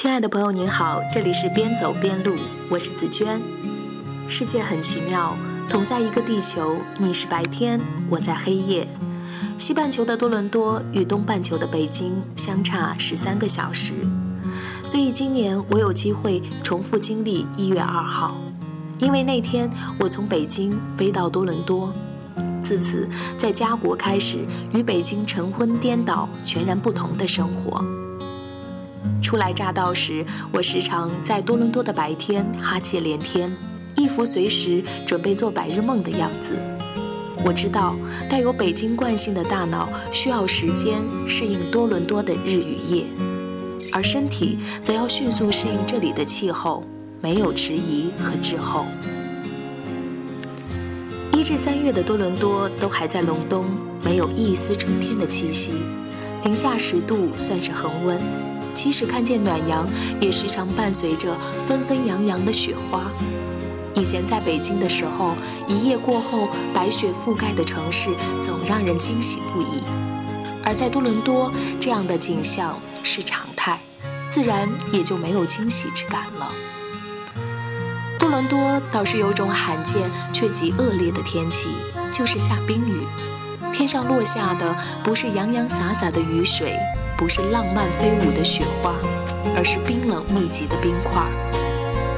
亲爱的朋友，您好，这里是边走边录，我是紫娟。世界很奇妙，同在一个地球，你是白天，我在黑夜。西半球的多伦多与东半球的北京相差十三个小时，所以今年我有机会重复经历一月二号，因为那天我从北京飞到多伦多。自此，在家国开始与北京晨昏颠倒、全然不同的生活。初来乍到时，我时常在多伦多的白天哈欠连天，一副随时准备做白日梦的样子。我知道，带有北京惯性的大脑需要时间适应多伦多的日与夜，而身体则要迅速适应这里的气候，没有迟疑和滞后。一至三月的多伦多都还在隆冬，没有一丝春天的气息，零下十度算是恒温。即使看见暖阳，也时常伴随着纷纷扬扬的雪花。以前在北京的时候，一夜过后白雪覆盖的城市总让人惊喜不已，而在多伦多，这样的景象是常态，自然也就没有惊喜之感了。多伦多倒是有种罕见却极恶劣的天气，就是下冰雨。天上落下的不是洋洋洒洒的雨水，不是浪漫飞舞的雪花，而是冰冷密集的冰块。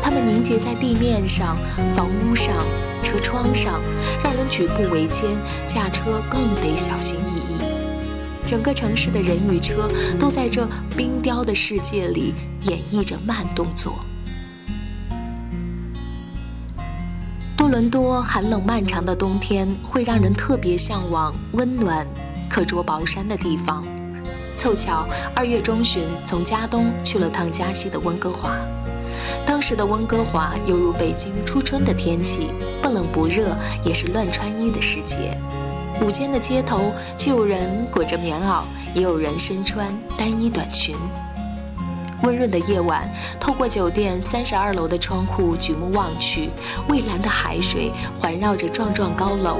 它们凝结在地面上、房屋上、车窗上，让人举步维艰，驾车更得小心翼翼。整个城市的人与车都在这冰雕的世界里演绎着慢动作。多伦多寒冷漫长的冬天会让人特别向往温暖、可着薄衫的地方。凑巧二月中旬从加东去了趟加西的温哥华，当时的温哥华犹如北京初春的天气，不冷不热，也是乱穿衣的时节。午间的街头，既有人裹着棉袄，也有人身穿单衣短裙。温润的夜晚，透过酒店三十二楼的窗户举目望去，蔚蓝的海水环绕着幢幢高楼，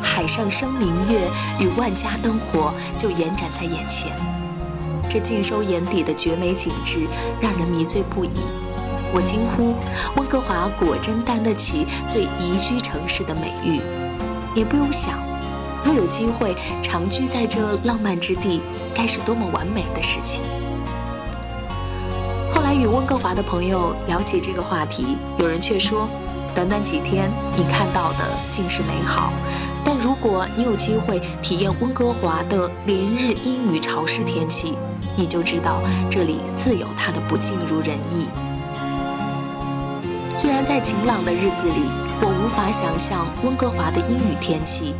海上生明月与万家灯火就延展在眼前。尽收眼底的绝美景致，让人迷醉不已。我惊呼：温哥华果真担得起最宜居城市的美誉。也不用想，若有机会长居在这浪漫之地，该是多么完美的事情。后来与温哥华的朋友聊起这个话题，有人却说：“短短几天，你看到的尽是美好。但如果你有机会体验温哥华的连日阴雨潮湿天气，你就知道这里自有它的不尽如人意。”虽然在晴朗的日子里，我无法想象温哥华的阴雨天气，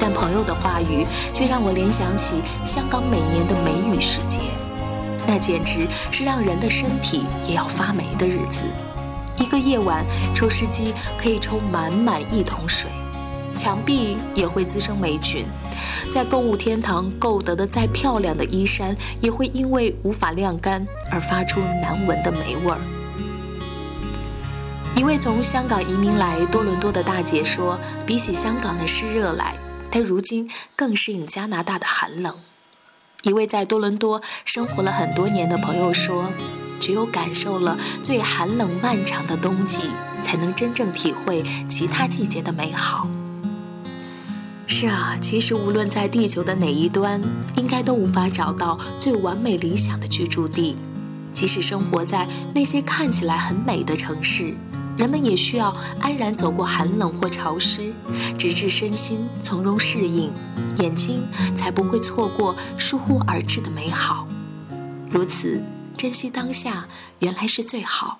但朋友的话语却让我联想起香港每年的梅雨时节。那简直是让人的身体也要发霉的日子。一个夜晚，抽湿机可以抽满满一桶水，墙壁也会滋生霉菌。在购物天堂购得的再漂亮的衣衫，也会因为无法晾干而发出难闻的霉味儿。一位从香港移民来多伦多的大姐说：“比起香港的湿热来，她如今更适应加拿大的寒冷。”一位在多伦多生活了很多年的朋友说：“只有感受了最寒冷漫长的冬季，才能真正体会其他季节的美好。”是啊，其实无论在地球的哪一端，应该都无法找到最完美理想的居住地。即使生活在那些看起来很美的城市。人们也需要安然走过寒冷或潮湿，直至身心从容适应，眼睛才不会错过疏忽而至的美好。如此，珍惜当下，原来是最好。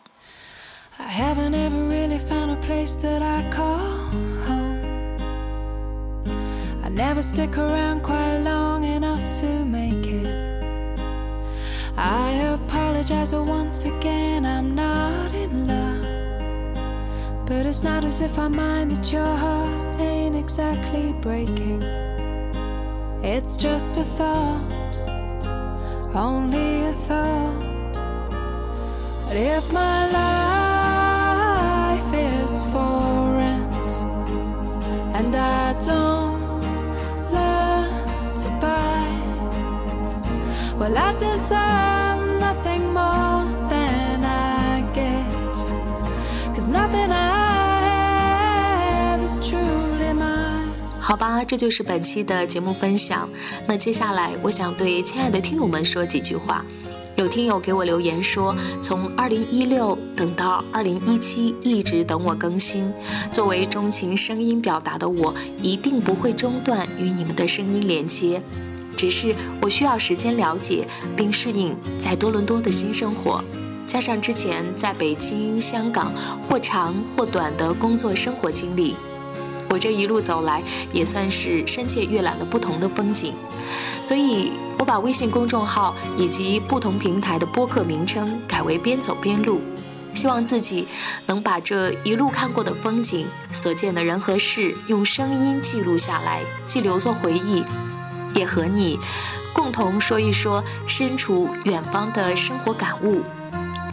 But it's not as if I mind that your heart ain't exactly breaking. It's just a thought, only a thought. But if my life is for rent and I don't Well, I deserve nothing more than I guess 'cause nothing I have is truly mine. 好吧，这就是本期的节目分享。那接下来，我想对亲爱的听友们说几句话。有听友给我留言说，从二零一六等到二零一七，一直等我更新。作为钟情声音表达的我，一定不会中断与你们的声音连接。只是我需要时间了解并适应在多伦多的新生活，加上之前在北京、香港或长或短的工作生活经历。我这一路走来，也算是深切阅览了不同的风景，所以我把微信公众号以及不同平台的播客名称改为“边走边录”，希望自己能把这一路看过的风景、所见的人和事，用声音记录下来，既留作回忆，也和你共同说一说身处远方的生活感悟，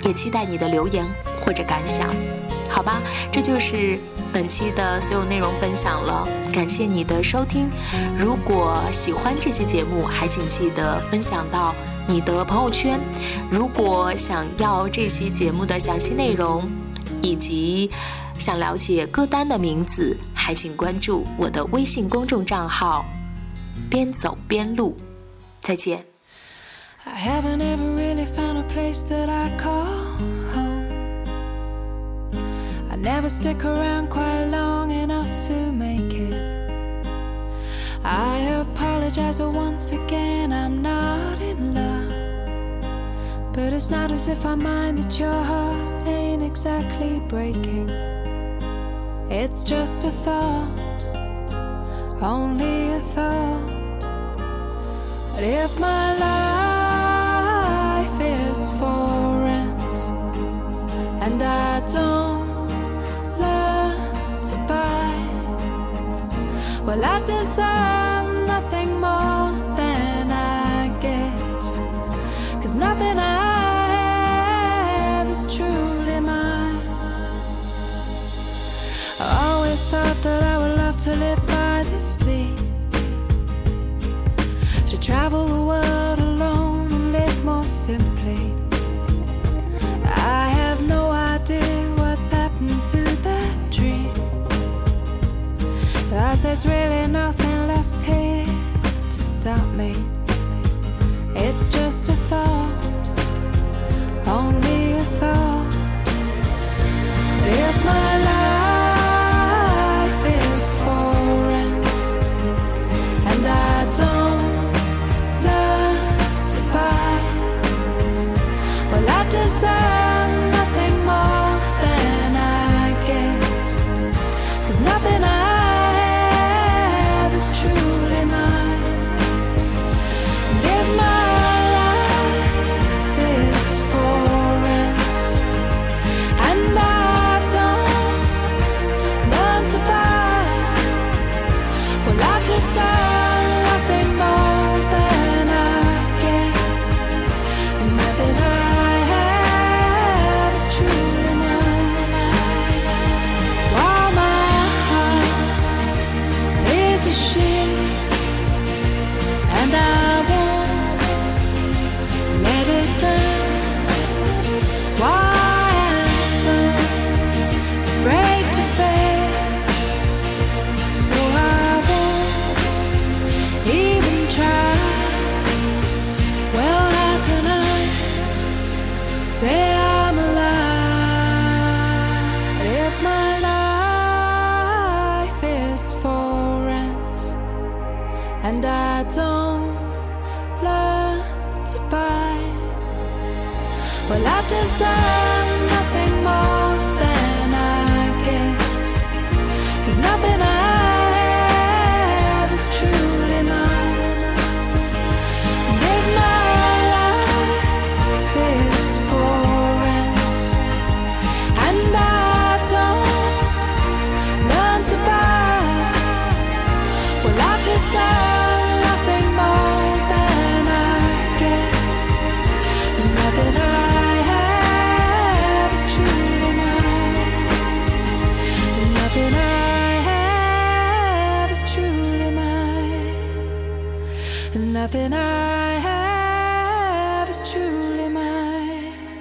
也期待你的留言或者感想。好吧，这就是本期的所有内容分享了。感谢你的收听，如果喜欢这期节目，还请记得分享到你的朋友圈。如果想要这期节目的详细内容，以及想了解歌单的名字，还请关注我的微信公众账号“边走边录”。再见。never stick around quite long enough to make it. I apologize once again, I'm not in love. But it's not as if I mind that your heart ain't exactly breaking. It's just a thought, only a thought. But if my life To travel the world alone and live more simply. I have no idea what's happened to that dream. Cause there's really nothing left here to stop me. It's just a goodbye. Well, I've decided. Nothing I have is truly mine.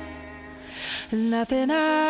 There's nothing I